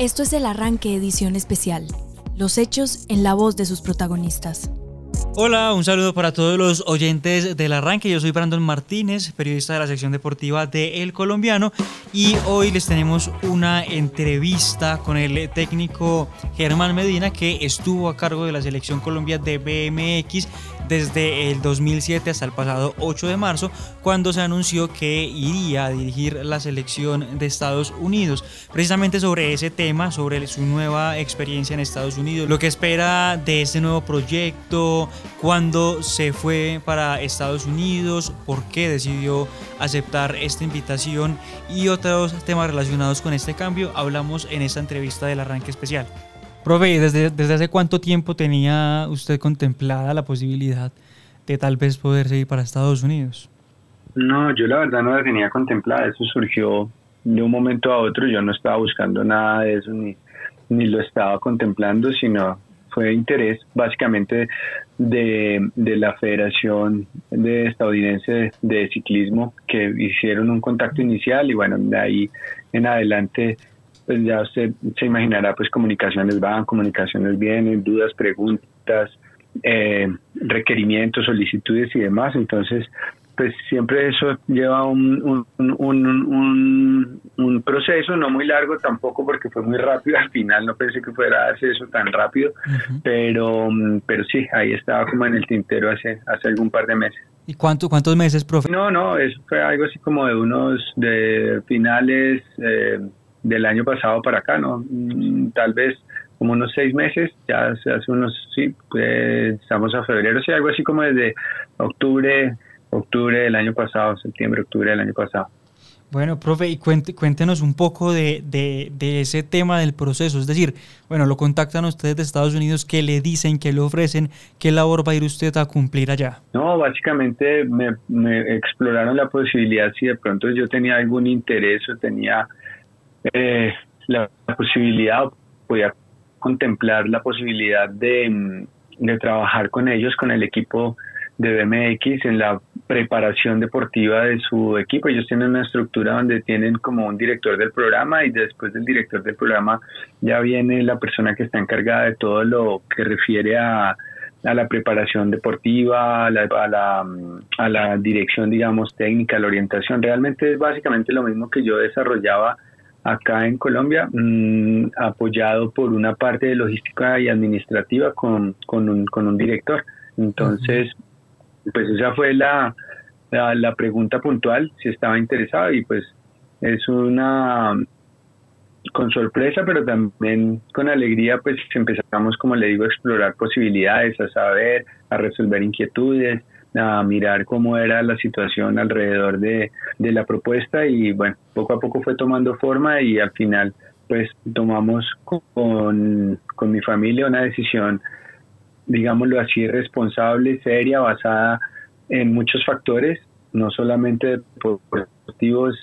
Esto es el arranque edición especial. Los hechos en la voz de sus protagonistas. Hola, un saludo para todos los oyentes del arranque. Yo soy Brandon Martínez, periodista de la sección deportiva de El Colombiano y hoy les tenemos una entrevista con el técnico Germán Medina que estuvo a cargo de la selección Colombia de BMX desde el 2007 hasta el pasado 8 de marzo, cuando se anunció que iría a dirigir la selección de Estados Unidos. Precisamente sobre ese tema, sobre su nueva experiencia en Estados Unidos, lo que espera de este nuevo proyecto, cuándo se fue para Estados Unidos, por qué decidió aceptar esta invitación y otros temas relacionados con este cambio, hablamos en esta entrevista del arranque especial. Profe, ¿desde, ¿desde hace cuánto tiempo tenía usted contemplada la posibilidad de tal vez poder seguir para Estados Unidos? No, yo la verdad no la tenía contemplada, eso surgió de un momento a otro, yo no estaba buscando nada de eso ni, ni lo estaba contemplando, sino fue interés básicamente de, de, la Federación de Estadounidense de Ciclismo que hicieron un contacto inicial y bueno, de ahí en adelante pues ya usted se imaginará, pues comunicaciones van, comunicaciones vienen, dudas, preguntas, eh, requerimientos, solicitudes y demás. Entonces, pues siempre eso lleva un, un, un, proceso, no muy largo tampoco porque fue muy rápido, al final no pensé que fuera a hacer eso tan rápido, pero, pero sí, ahí estaba como en el tintero hace, hace algún par de meses. ¿Y cuánto, cuántos meses, profe? No, no, eso fue algo así como de unos de finales, eh, del año pasado para acá, ¿no? Mm, tal vez como unos seis meses, ya hace unos, sí, pues, estamos a febrero, sí, algo así como desde octubre, octubre del año pasado, septiembre, octubre del año pasado. Bueno, profe, y cuéntenos un poco de, de, ese tema del proceso. Es decir, bueno, lo contactan ustedes de Estados Unidos, ¿qué le dicen, qué le ofrecen? ¿Qué labor va a ir usted a cumplir allá? No, básicamente me, me exploraron la posibilidad si de pronto yo tenía algún interés o tenía eh, la posibilidad, podía contemplar la posibilidad de, mm, de trabajar con ellos, con el equipo de BMX en la preparación deportiva de su equipo. Ellos tienen una estructura donde tienen como un director del programa y después del director del programa ya viene la persona que está encargada de todo lo que refiere a, a la preparación deportiva, a la, a la, a la dirección, digamos, técnica, la orientación. Realmente es básicamente lo mismo que yo desarrollaba acá en Colombia, mm, apoyado por una parte de logística y administrativa con, con, un, con un director. Entonces, pues esa fue la, la, pregunta puntual, si estaba interesado y pues es una con sorpresa, pero también con alegría, pues empezamos, como le digo, a explorar posibilidades, a saber, a resolver inquietudes, a mirar cómo era la situación alrededor de, de la propuesta y bueno, poco a poco fue tomando forma y al final pues tomamos con, con mi familia una decisión, digámoslo así, responsable, seria, basada en muchos factores, no solamente deportivos,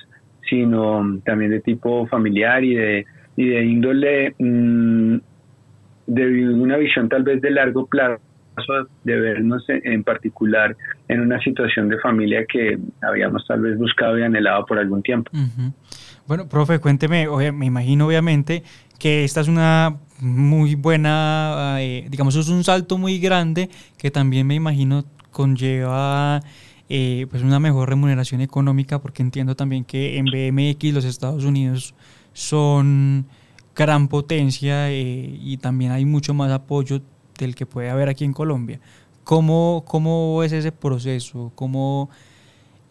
sino también de tipo familiar y de, y de índole mm, de una visión tal vez de largo plazo de vernos en particular en una situación de familia que habíamos tal vez buscado y anhelado por algún tiempo. Bueno, profe, cuénteme, me imagino obviamente que esta es una muy buena, eh, digamos, es un salto muy grande que también me imagino conlleva eh, pues una mejor remuneración económica porque entiendo también que en BMX los Estados Unidos son gran potencia eh, y también hay mucho más apoyo del que puede haber aquí en Colombia. ¿Cómo, cómo es ese proceso? ¿Cómo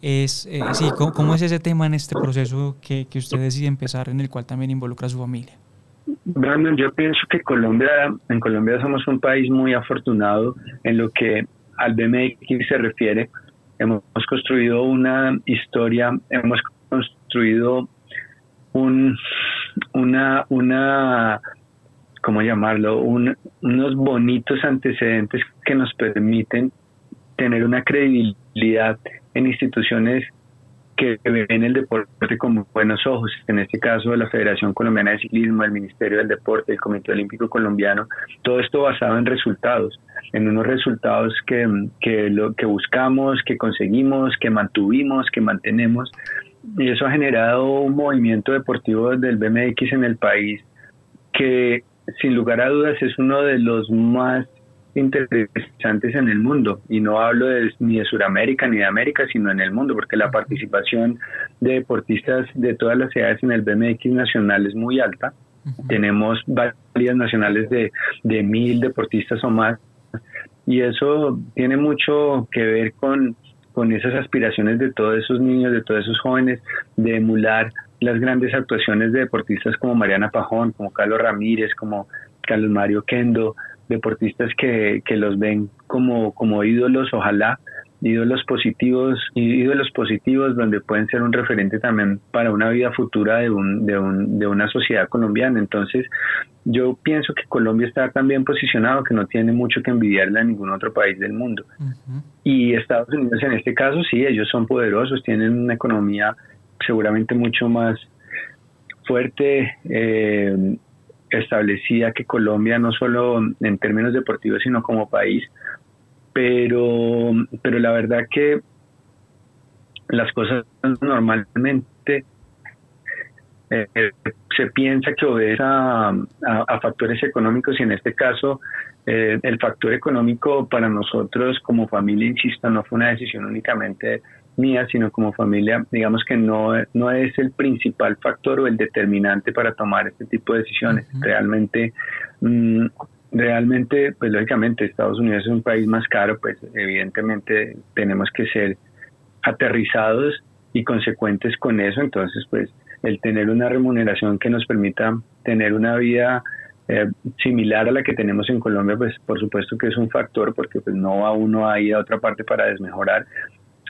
es, eh, sí, ¿cómo, es ese tema en este proceso que, que usted decide empezar, en el cual también involucra a su familia? Brandon, yo pienso que Colombia, en Colombia somos un país muy afortunado en lo que al BMX se refiere. Hemos construido una historia, hemos construido un, una, una ¿cómo llamarlo? unos bonitos antecedentes que nos permiten tener una credibilidad en instituciones que ven el deporte con buenos ojos, en este caso la Federación Colombiana de Ciclismo, el Ministerio del Deporte, el Comité Olímpico Colombiano, todo esto basado en resultados, en unos resultados que, que, lo, que buscamos, que conseguimos, que mantuvimos, que mantenemos, y eso ha generado un movimiento deportivo del BMX en el país que sin lugar a dudas es uno de los más interesantes en el mundo. Y no hablo ni de Sudamérica ni de América sino en el mundo porque la participación de deportistas de todas las edades en el BMX nacional es muy alta. Tenemos varias nacionales de, de mil deportistas o más. Y eso tiene mucho que ver con, con esas aspiraciones de todos esos niños, de todos esos jóvenes, de emular las grandes actuaciones de deportistas como Mariana Pajón, como Carlos Ramírez, como Carlos Mario Kendo, deportistas que, que los ven como, como ídolos, ojalá, ídolos positivos, ídolos positivos donde pueden ser un referente también para una vida futura de, un, de, un, de una sociedad colombiana. Entonces, yo pienso que Colombia está tan bien posicionado que no tiene mucho que envidiarle a ningún otro país del mundo. Y Estados Unidos en este caso, sí, ellos son poderosos, tienen una economía seguramente mucho más fuerte, eh, establecida que Colombia, no solo en términos deportivos, sino como país. Pero, pero la verdad que las cosas normalmente eh, se piensa que obedece a, factores económicos y en este caso eh, el factor económico para nosotros como familia, insisto, no fue una decisión únicamente mía, sino como familia, digamos que no, no es el principal factor o el determinante para tomar este tipo de decisiones. Realmente mm, realmente, pues lógicamente Estados Unidos es un país más caro, pues evidentemente tenemos que ser aterrizados y consecuentes con eso, entonces pues el tener una remuneración que nos permita tener una vida eh, similar a la que tenemos en Colombia, pues por supuesto que es un factor porque pues no va uno a ir a otra parte para desmejorar,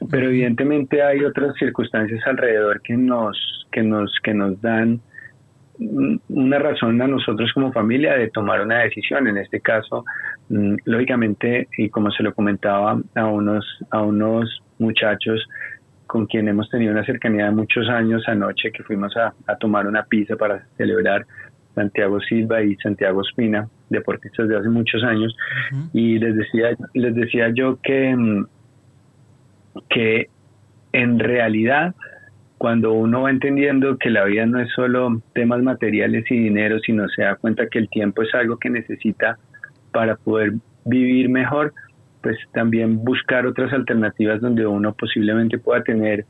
pero evidentemente hay otras circunstancias alrededor que nos que nos que nos dan una razón a nosotros como familia de tomar una decisión. En este caso, mm, lógicamente, y como se lo comentaba a unos, a unos muchachos con quien hemos tenido una cercanía de muchos años anoche, que fuimos a, tomar una pizza para celebrar Santiago Silva y Santiago Espina, deportistas de hace muchos años, y les decía, les decía yo que, mm, que en realidad cuando uno va entendiendo que la vida no es solo temas materiales y dinero, sino se da cuenta que el tiempo es algo que necesita para poder vivir mejor, pues también buscar otras alternativas donde uno posiblemente pueda tener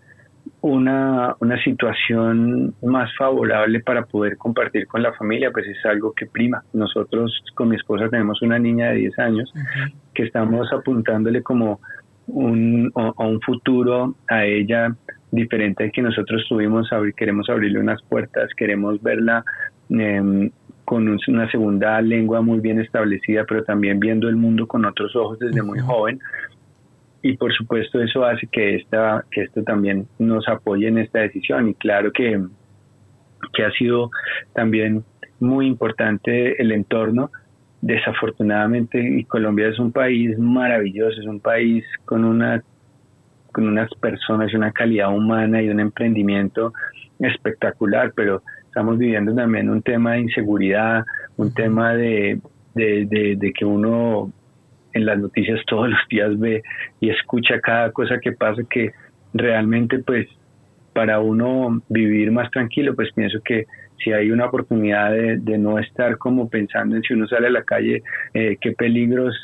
una, una situación más favorable para poder compartir con la familia, pues es algo que prima. Nosotros con mi esposa tenemos una niña de 10 años que estamos apuntándole como un, a un futuro a ella diferente al que nosotros tuvimos, queremos abrirle unas puertas, queremos verla em, con una segunda lengua muy bien establecida, pero también viendo el mundo con otros ojos desde muy joven. Y por supuesto eso hace que, esta, que esto también nos apoye en esta decisión. Y claro que, que ha sido también muy importante el entorno. Desafortunadamente, Colombia es un país maravilloso, es un país con una con unas personas y una calidad humana y un emprendimiento espectacular, pero estamos viviendo también un tema de inseguridad, un tema de, de, que uno en las noticias todos los días ve y escucha cada cosa que pasa que realmente pues para uno vivir más tranquilo pues pienso que si hay una oportunidad de, no estar como pensando en si uno sale a la calle eh, qué peligros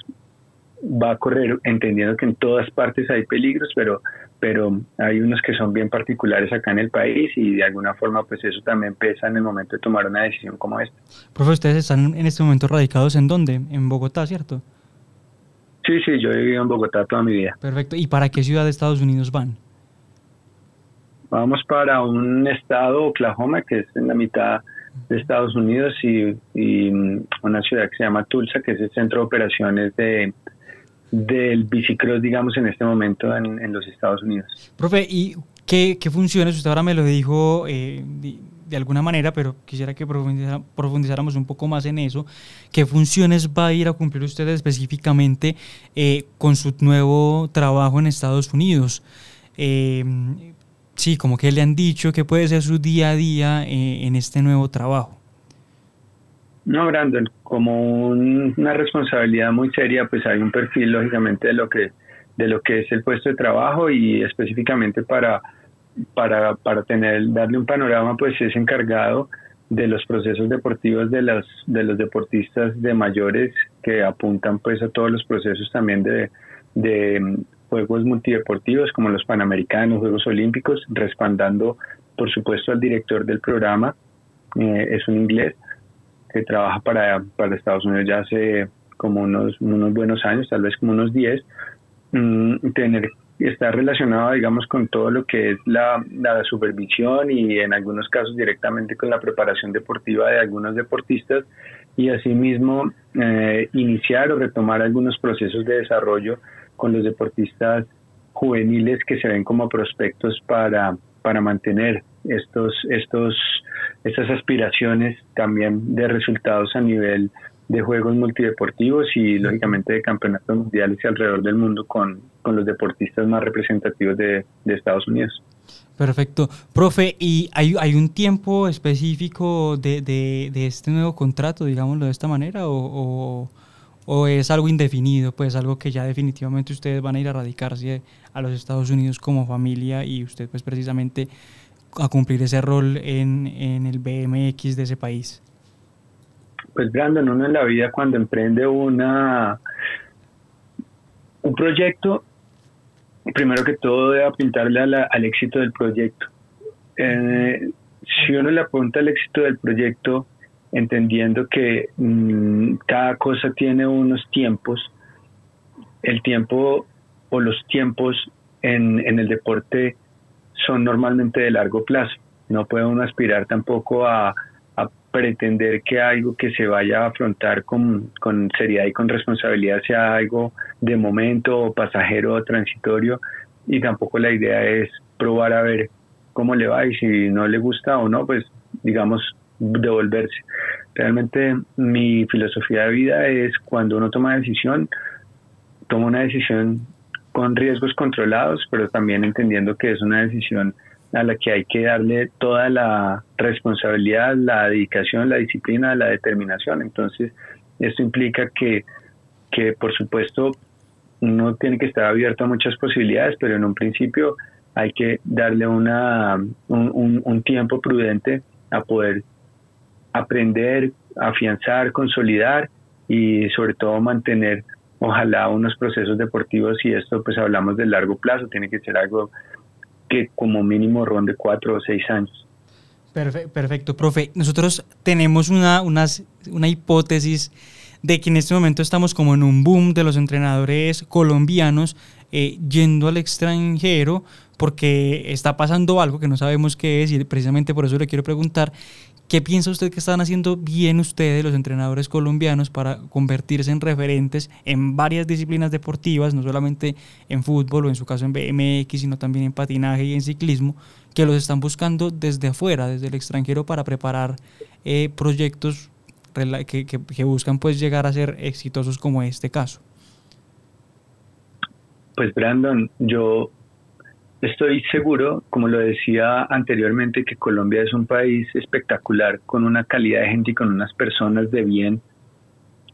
va a correr entendiendo que en todas partes hay peligros, pero, pero hay unos que son bien particulares acá en el país y de alguna forma pues eso también pesa en el momento de tomar una decisión como esta. Profe, ustedes están en este momento radicados en dónde? En Bogotá, ¿cierto? Sí, sí, yo he vivido en Bogotá toda mi vida. Perfecto. ¿Y para qué ciudad de Estados Unidos van? Vamos para un estado, Oklahoma, que es en la mitad de Estados Unidos y, y una ciudad que se llama Tulsa, que es el centro de operaciones de, del bicicross, digamos, en este momento en, los Estados Unidos. Profe, ¿y qué, funciones? Usted ahora me lo dijo eh, de, alguna manera, pero quisiera que profundizáramos un poco más en eso. ¿Qué funciones va a ir a cumplir usted específicamente eh, con su nuevo trabajo en Estados Unidos? Eh, sí, como que le han dicho que puede ser su día a día en este nuevo trabajo. No, Brandon, como una responsabilidad muy seria, pues hay un perfil lógicamente de lo que de lo que es el puesto de trabajo y específicamente para para, para tener darle un panorama, pues es encargado de los procesos deportivos de los, de los deportistas de mayores que apuntan pues a todos los procesos también de, de juegos multideportivos como los Panamericanos, Juegos Olímpicos, respaldando por supuesto al director del programa, eh, es un inglés que trabaja para, para Estados Unidos ya hace como unos, unos buenos años, tal vez como unos 10, mm, tener está relacionado, digamos, con todo lo que es la, la, supervisión y en algunos casos directamente con la preparación deportiva de algunos deportistas y asimismo eh, iniciar o retomar algunos procesos de desarrollo con los deportistas juveniles que se ven como prospectos para, para mantener estos, estos, estas aspiraciones también de resultados a nivel de juegos multideportivos y lógicamente de campeonatos mundiales alrededor del mundo con, con los deportistas más representativos de, de, Estados Unidos. Perfecto. Profe, ¿y hay, hay un tiempo específico de, de, de, este nuevo contrato, digámoslo de esta manera, o, o, es algo indefinido, pues algo que ya definitivamente ustedes van a ir a radicarse a los Estados Unidos como familia y usted pues precisamente a cumplir ese rol en, en el BMX de ese país? Pues Brandon, uno en la vida cuando emprende una un proyecto, primero que todo debe apuntarle al éxito del proyecto. Eh, si uno le apunta al éxito del proyecto, entendiendo que mm, cada cosa tiene unos tiempos, el tiempo o los tiempos en, en el deporte son normalmente de largo plazo. No puede uno aspirar tampoco a, pretender que algo que se vaya a afrontar con, con, seriedad y con responsabilidad sea algo de momento o pasajero o transitorio y tampoco la idea es probar a ver cómo le va y si no le gusta o no, pues digamos devolverse. Realmente mi filosofía de vida es cuando uno toma decisión, toma una decisión con riesgos controlados, pero también entendiendo que es una decisión a la que hay que darle toda la responsabilidad, la dedicación, la disciplina, la determinación. Entonces, esto implica que, que por supuesto, uno tiene que estar abierto a muchas posibilidades, pero en un principio hay que darle una, un, un tiempo prudente a poder aprender, afianzar, consolidar y sobre todo mantener ojalá unos procesos deportivos y esto pues hablamos de largo plazo, tiene que ser algo que como mínimo ronde cuatro o seis años. Perfecto, profe. Nosotros tenemos una, una, una hipótesis de que en este momento estamos como en un boom de los entrenadores colombianos eh, yendo al extranjero porque está pasando algo que no sabemos qué es y precisamente por eso le quiero preguntar ¿Qué piensa usted que están haciendo bien ustedes, los entrenadores colombianos, para convertirse en referentes en varias disciplinas deportivas, no solamente en fútbol o en su caso en BMX, sino también en patinaje y en ciclismo, que los están buscando desde afuera, desde el extranjero, para preparar eh, proyectos que, que, buscan pues llegar a ser exitosos como este caso? Pues Brandon, yo Estoy seguro, como lo decía anteriormente, que Colombia es un país espectacular, con una calidad de gente y con unas personas de bien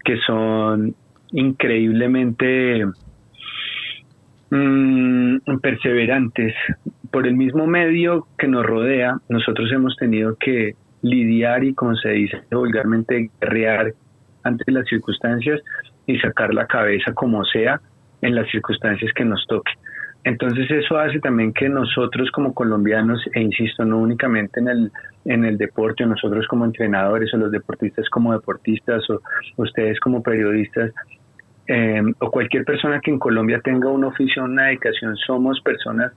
que son increíblemente mm, perseverantes. Por el mismo medio que nos rodea, nosotros hemos tenido que lidiar y, como se dice vulgarmente, guerrear ante las circunstancias y sacar la cabeza como sea en las circunstancias que nos toque. Entonces eso hace también que nosotros como colombianos, e insisto, no únicamente en el, en el deporte, nosotros como entrenadores o los deportistas como deportistas o ustedes como periodistas, eh, o cualquier persona que en Colombia tenga un oficio, una dedicación, somos personas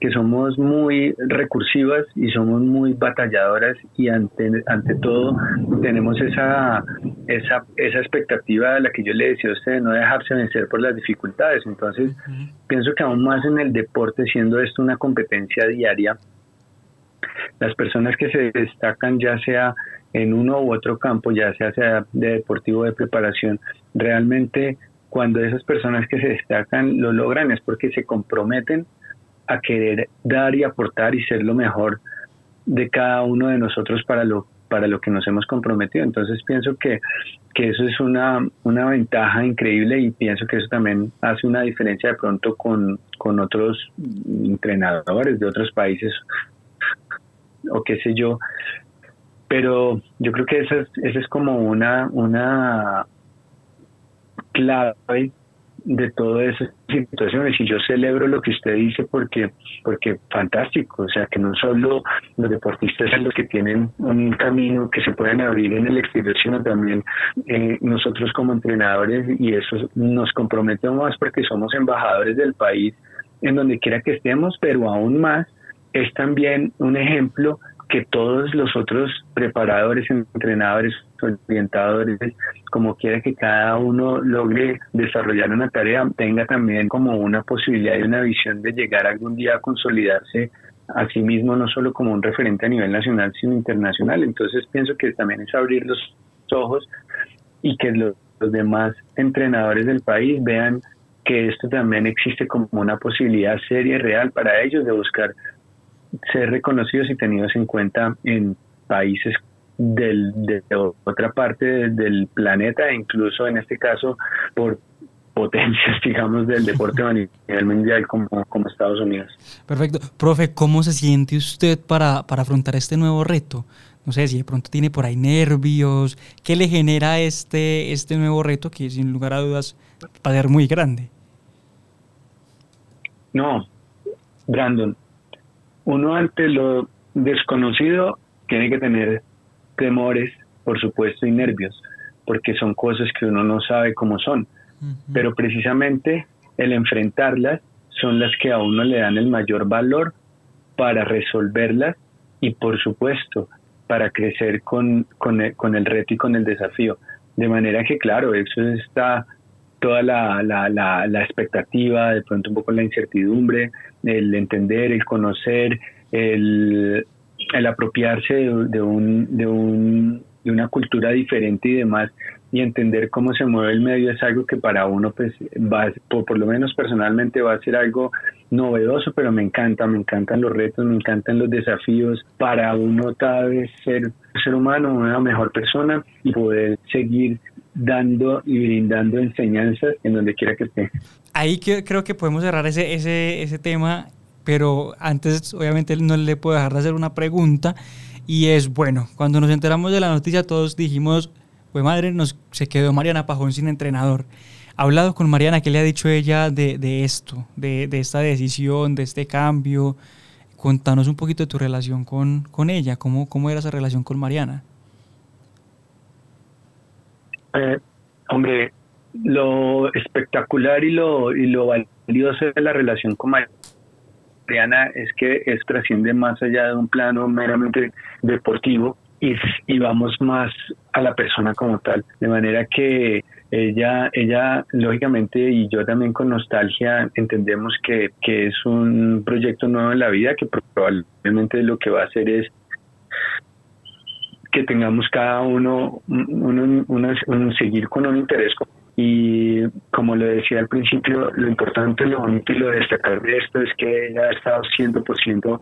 que somos muy recursivas y somos muy batalladoras y ante, ante todo tenemos esa, esa, esa expectativa de la que yo le decía a usted de no dejarse vencer por las dificultades. Entonces, pienso que aún más en el deporte, siendo esto una competencia diaria, las personas que se destacan ya sea en uno u otro campo, ya sea, sea de deportivo de preparación, realmente cuando esas personas que se destacan lo logran es porque se comprometen a querer dar y aportar y ser lo mejor de cada uno de nosotros para lo para lo que nos hemos comprometido. Entonces pienso que, que eso es una, una ventaja increíble y pienso que eso también hace una diferencia de pronto con, con otros entrenadores de otros países o qué sé yo, pero yo creo que esa es, esa es como una, una clave de todas esas situaciones. Y yo celebro lo que usted dice porque porque fantástico, o sea que no solo los deportistas son los que tienen un camino que se pueden abrir en el exterior, sino también eh, nosotros como entrenadores. Y eso nos comprometemos más porque somos embajadores del país en donde quiera que estemos, pero aún más es también un ejemplo que todos los otros preparadores, entrenadores, orientadores, como quiera que cada uno logre desarrollar una tarea, tenga también como una posibilidad y una visión de llegar algún día a consolidarse a sí mismo, no solo como un referente a nivel nacional, sino internacional. Entonces pienso que también es abrir los ojos y que los, demás entrenadores del país vean que esto también existe como una posibilidad seria y real para ellos de buscar ser reconocidos y tenidos en cuenta en países del, de otra parte del planeta, incluso en este caso por potencias, digamos, del deporte a nivel mundial como, como Estados Unidos. Perfecto. Profe, ¿cómo se siente usted para, para afrontar este nuevo reto? No sé si de pronto tiene por ahí nervios. ¿Qué le genera este, este nuevo reto que sin lugar a dudas va a ser muy grande? No, Brandon, uno ante lo desconocido tiene que tener temores, por supuesto, y nervios, porque son cosas que uno no sabe cómo son. Pero precisamente el enfrentarlas son las que a uno le dan el mayor valor para resolverlas y, por supuesto, para crecer con, con, el, con el reto y con el desafío. De manera que, claro, eso está toda la, la, la, expectativa, de pronto un poco la incertidumbre, el entender, el conocer, el, el apropiarse de, un, de, un, de una cultura diferente y demás y entender cómo se mueve el medio es algo que para uno pues va por, por, lo menos personalmente va a ser algo novedoso pero me encanta me encantan los retos me encantan los desafíos. Para uno cada vez ser ser humano una mejor persona y poder seguir dando y brindando enseñanzas en donde quiera que esté ahí creo que podemos cerrar ese ese ese tema pero antes obviamente no le puedo dejar de hacer una pregunta y es, bueno, cuando nos enteramos de la noticia todos dijimos, pues madre, nos, se quedó Mariana Pajón sin entrenador. ¿Ha hablado con Mariana? ¿Qué le ha dicho ella de, de esto, de, de, esta decisión, de este cambio? Contanos un poquito de tu relación con, con ella, ¿Cómo, ¿cómo era esa relación con Mariana? Eh, hombre, lo espectacular y lo, y lo valioso de la relación con Mariana es que es trasciende más allá de un plano meramente deportivo y, y vamos más a la persona como tal. De manera que ella, ella lógicamente y yo también con nostalgia entendemos que, que es un proyecto nuevo en la vida que probablemente lo que va a hacer es que tengamos cada uno, uno, un seguir con un interés. Y como le decía al principio, lo importante, lo bonito y lo destacar de esto es que ella ha estado 100%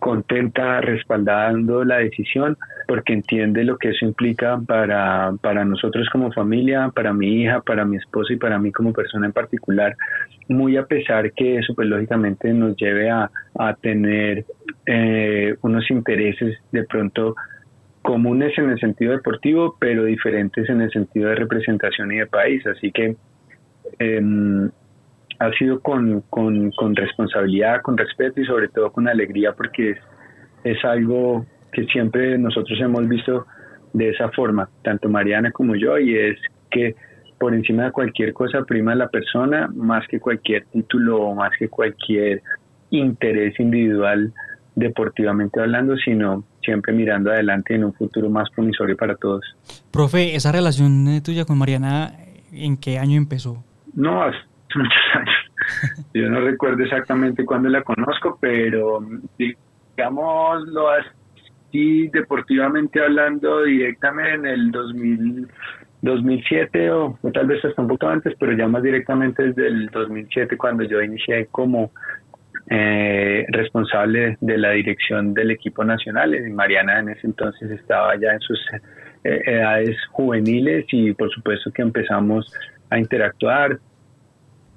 contenta respaldando la decisión porque entiende lo que eso implica para, para nosotros como familia, para mi hija, para mi esposa y para mí como persona en particular, muy a pesar que eso pues lógicamente nos lleve a, a tener eh, unos intereses de pronto comunes en el sentido deportivo, pero diferentes en el sentido de representación y de país. Así que em, ha sido con, con, responsabilidad, con respeto y sobre todo con alegría porque es, es algo que siempre nosotros hemos visto de esa forma, tanto Mariana como yo, y es que por encima de cualquier cosa prima la persona más que cualquier título o más que cualquier interés individual deportivamente hablando, sino siempre mirando adelante en un futuro más promisorio para todos. Profe, esa relación eh, tuya con Mariana, ¿en qué año empezó? No, hace muchos años. Yo no recuerdo exactamente cuándo la conozco, pero digámoslo así, deportivamente hablando, directamente en el 2000, 2007 o, o, tal vez hasta un poco antes, pero ya más directamente desde el 2007 cuando yo inicié como eh, responsable de la dirección del equipo nacional. Y Mariana en ese entonces estaba ya en sus eh, edades juveniles y por supuesto que empezamos a interactuar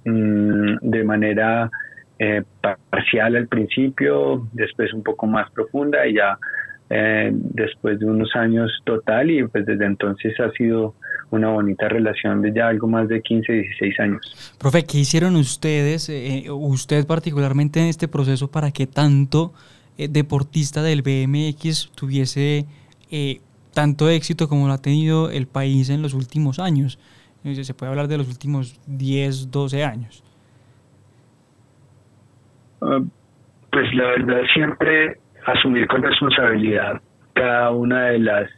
mm, de manera eh, parcial al principio, después un poco más profunda y ya eh, después de unos años total y pues desde entonces ha sido una bonita relación de ya algo más de 15, 16 años. Profe, ¿qué hicieron ustedes, eh, usted particularmente en este proceso para que tanto eh, deportista del BMX tuviese tanto éxito como lo ha tenido el país en los últimos años? Se puede hablar de los últimos 10, 12 años. Ah, pues la verdad siempre asumir con responsabilidad cada una de las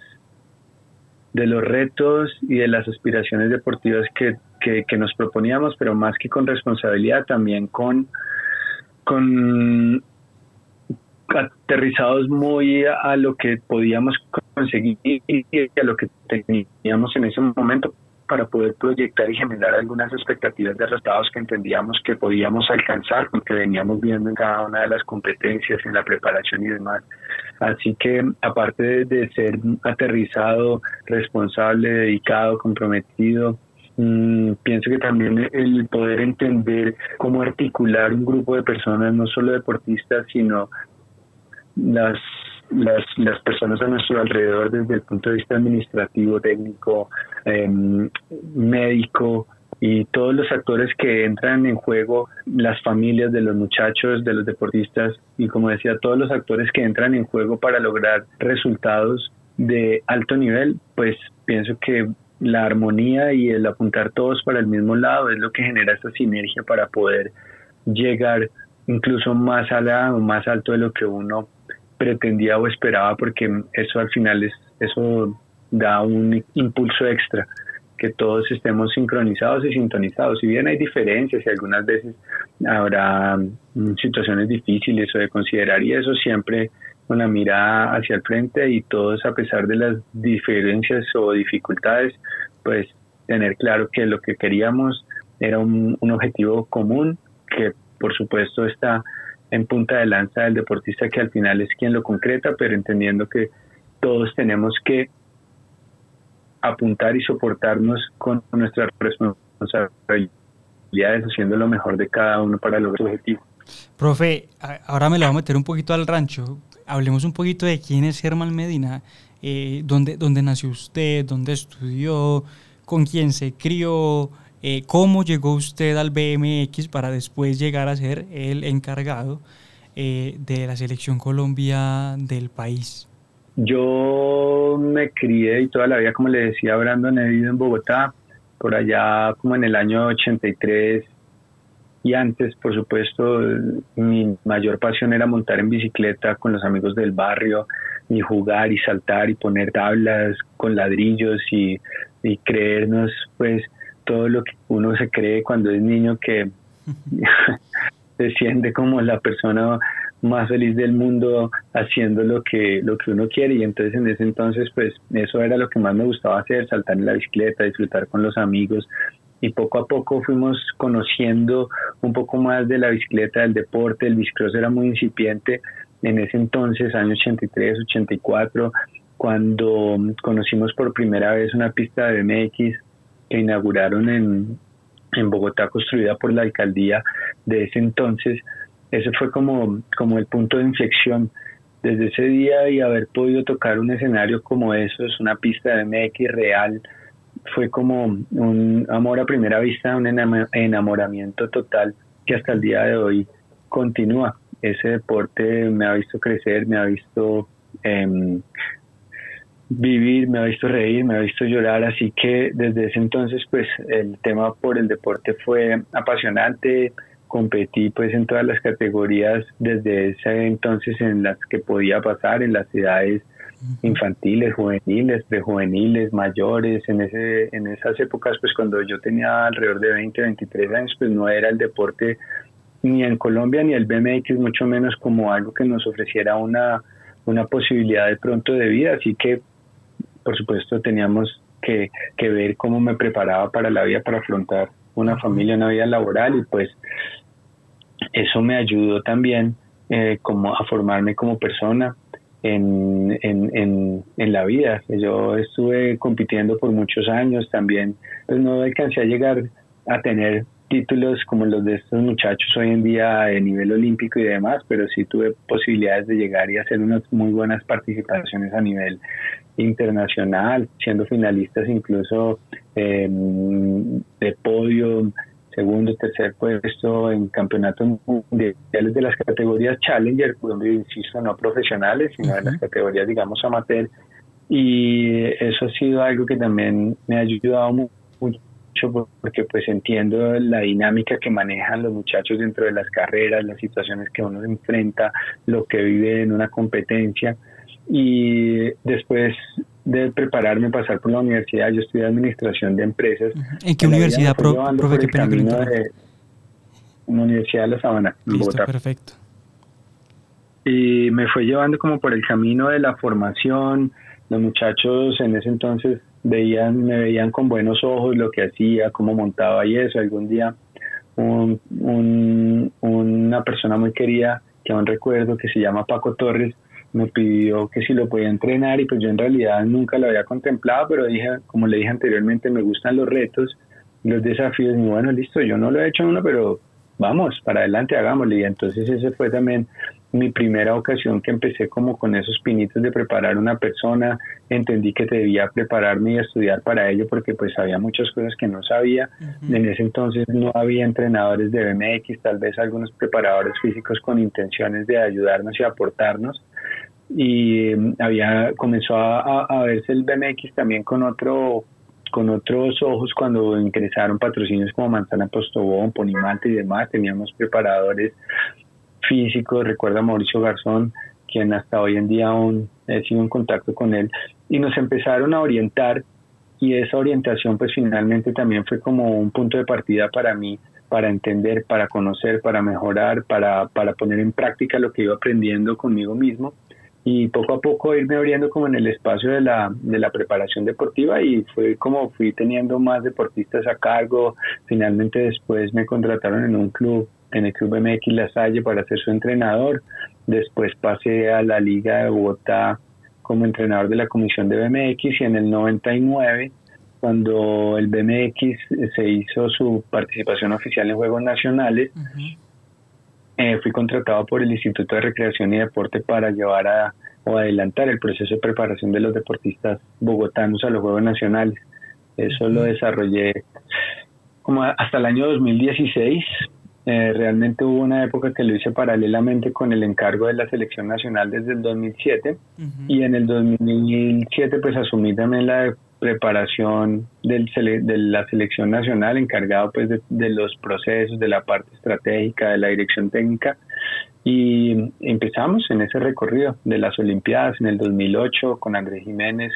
de los retos y de las aspiraciones deportivas que, que, nos proponíamos, pero más que con responsabilidad, también con, con aterrizados muy a lo que podíamos conseguir y a lo que teníamos en ese momento para poder proyectar y generar algunas expectativas de resultados que entendíamos que podíamos alcanzar, porque veníamos viendo en cada una de las competencias, en la preparación y demás. Así que aparte de, ser aterrizado, responsable, dedicado, comprometido, mm, pienso que también el poder entender cómo articular un grupo de personas, no solo deportistas, sino las las, las personas a nuestro alrededor desde el punto de vista administrativo, técnico, em, médico y todos los actores que entran en juego, las familias de los muchachos, de los deportistas y como decía, todos los actores que entran en juego para lograr resultados de alto nivel, pues pienso que la armonía y el apuntar todos para el mismo lado es lo que genera esta sinergia para poder llegar incluso más allá o más alto de lo que uno pretendía o esperaba porque eso al final es eso da un impulso extra que todos estemos sincronizados y sintonizados. Si bien hay diferencias y algunas veces habrá mm, situaciones difíciles o de considerar y eso siempre con la mirada hacia el frente y todos a pesar de las diferencias o dificultades, pues tener claro que lo que queríamos era un, un objetivo común que por supuesto está en punta de lanza del deportista que al final es quien lo concreta, pero entendiendo que todos tenemos que apuntar y soportarnos con nuestras responsabilidades, haciendo lo mejor de cada uno para lograr su objetivo. Profe, ahora me lo voy a meter un poquito al rancho. Hablemos un poquito de quién es Germán Medina, eh, dónde, dónde nació usted, dónde estudió, con quién se crió, eh, ¿Cómo llegó usted al BMX para después llegar a ser el encargado eh, de la selección Colombia del país? Yo me crié y toda la vida, como le decía Brandon, he vivido en Bogotá, por allá como en el año 83 y antes, por supuesto, mi mayor pasión era montar en bicicleta con los amigos del barrio y jugar y saltar y poner tablas con ladrillos y, y creernos pues todo lo que uno se cree cuando es niño que se siente como la persona más feliz del mundo haciendo lo que lo que uno quiere. Y entonces en ese entonces pues eso era lo que más me gustaba hacer saltar en la bicicleta disfrutar con los amigos. Y poco a poco fuimos conociendo un poco más de la bicicleta del deporte. El bicicross era muy incipiente en ese entonces año 83 84 cuando conocimos por primera vez una pista de BMX que inauguraron en, en Bogotá, construida por la alcaldía de ese entonces, ese fue como, como el punto de inflexión. Desde ese día y haber podido tocar un escenario como eso, es una pista de MX real, fue como un amor a primera vista, un enamoramiento total que hasta el día de hoy continúa. Ese deporte me ha visto crecer, me ha visto eh, vivir, me ha visto reír, me ha visto llorar, así que desde ese entonces pues el tema por el deporte fue apasionante, competí pues en todas las categorías desde ese entonces en las que podía pasar, en las edades infantiles, juveniles, prejuveniles, mayores, en ese en esas épocas pues cuando yo tenía alrededor de 20, 23 años pues no era el deporte ni en Colombia ni el BMX mucho menos como algo que nos ofreciera una una posibilidad de pronto de vida, así que por supuesto teníamos que, ver cómo me preparaba para la vida, para afrontar una familia, una vida laboral y pues eso me ayudó también eh, como a formarme como persona en, en, en, la vida. Yo estuve compitiendo por muchos años también, pues no alcancé a llegar a tener títulos como los de estos muchachos hoy en día de nivel olímpico y demás, pero sí tuve posibilidades de llegar y hacer unas muy buenas participaciones a nivel internacional, siendo finalistas incluso eh, de podio, segundo, tercer puesto en campeonatos mundiales de las categorías Challenger, donde insisto, no profesionales, sino de las categorías, digamos, amateur. Y eso ha sido algo que también me ha ayudado mucho porque pues entiendo la dinámica que manejan los muchachos dentro de las carreras, las situaciones que uno enfrenta, lo que vive en una competencia y después de prepararme, pasar por la universidad, yo estudié administración de empresas. ¿En qué universidad, profe? Qué pena de la Universidad de La Sabana, Listo, perfecto. Y me fue llevando como por el camino de la formación. Los muchachos en ese entonces veían, me veían con buenos ojos lo que hacía, cómo montaba y eso. Algún día un, un, una persona muy querida, que aún recuerdo, que se llama Paco Torres, me pidió que si lo podía entrenar y pues yo en realidad nunca lo había contemplado, pero dije, como le dije anteriormente, me gustan los retos, los desafíos y bueno, listo, yo no lo he hecho uno, pero vamos, para adelante, hagámosle. Y entonces ese fue también mi primera ocasión que empecé como con esos pinitos de preparar una persona, entendí que debía prepararme y estudiar para ello porque pues había muchas cosas que no sabía. En ese entonces no había entrenadores de BMX, tal vez algunos preparadores físicos con intenciones de ayudarnos y aportarnos. Y mm, había comenzó a, verse el BMX también con otro con otros ojos cuando ingresaron patrocinios como Manzana Postobón, Ponimalte y demás, teníamos preparadores físicos, recuerda Mauricio Garzón, quien hasta hoy en día aún he sido en contacto con él, y nos empezaron a orientar y esa orientación pues finalmente también fue como un punto de partida para mí, para entender, para conocer, para mejorar, para, para poner en práctica lo que iba aprendiendo conmigo mismo. Y poco a poco irme abriendo como en el espacio de la, de la preparación deportiva y fue como fui teniendo más deportistas a cargo. Finalmente después me contrataron en un club, en el Club MX La Salle para ser su entrenador. Después pasé a la Liga de Bogotá como entrenador de la comisión de BMX y en el 99 cuando el BMX se hizo su participación oficial en Juegos Nacionales, eh, fui contratado por el Instituto de Recreación y Deporte para llevar a, o adelantar el proceso de preparación de los deportistas bogotanos a los Juegos Nacionales. Eso lo desarrollé como hasta el año 2016. Eh, realmente hubo una época que lo hice paralelamente con el encargo de la selección nacional desde el 2007 y en el 2007 pues asumí también la preparación del de la selección nacional encargado pues de, los procesos, de la parte estratégica, de la dirección técnica y empezamos en ese recorrido de las Olimpiadas en el 2008 con Andrés Jiménez,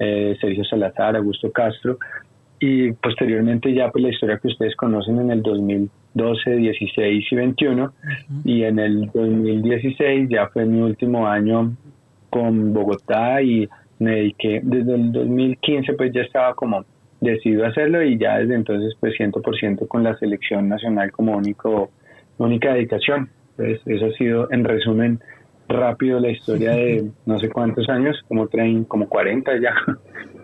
eh, Sergio Salazar, Augusto Castro y posteriormente ya pues la historia que ustedes conocen en el 2012, 16 y 21 y en el 2016 ya fue mi último año con Bogotá y me dediqué desde el 2015 pues ya estaba como decidido a hacerlo y ya desde entonces pues 100% con la selección nacional como único única dedicación. Pues eso ha sido en resumen rápido la historia de no sé cuántos años, como 30, como 40 ya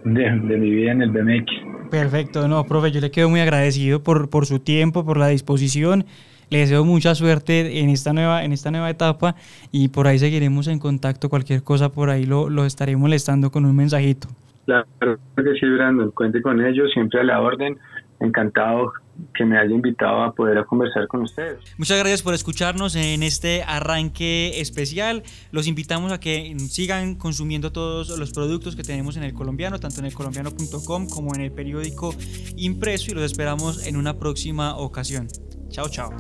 de, de, mi vida en el BMX. Perfecto, no, profe, yo le quedo muy agradecido por, por su tiempo, por la disposición le deseo mucha suerte en esta nueva, en esta nueva etapa y por ahí seguiremos en contacto. Cualquier cosa por ahí lo, lo estaré molestando con un mensajito. Claro que sí, Brandon. Cuente con ellos, siempre a la orden. Encantado que me haya invitado a poder conversar con ustedes. Muchas gracias por escucharnos en este arranque especial. Los invitamos a que sigan consumiendo todos los productos que tenemos en el colombiano, tanto en el colombiano.com como en el periódico impreso y los esperamos en una próxima ocasión. Chao, chao.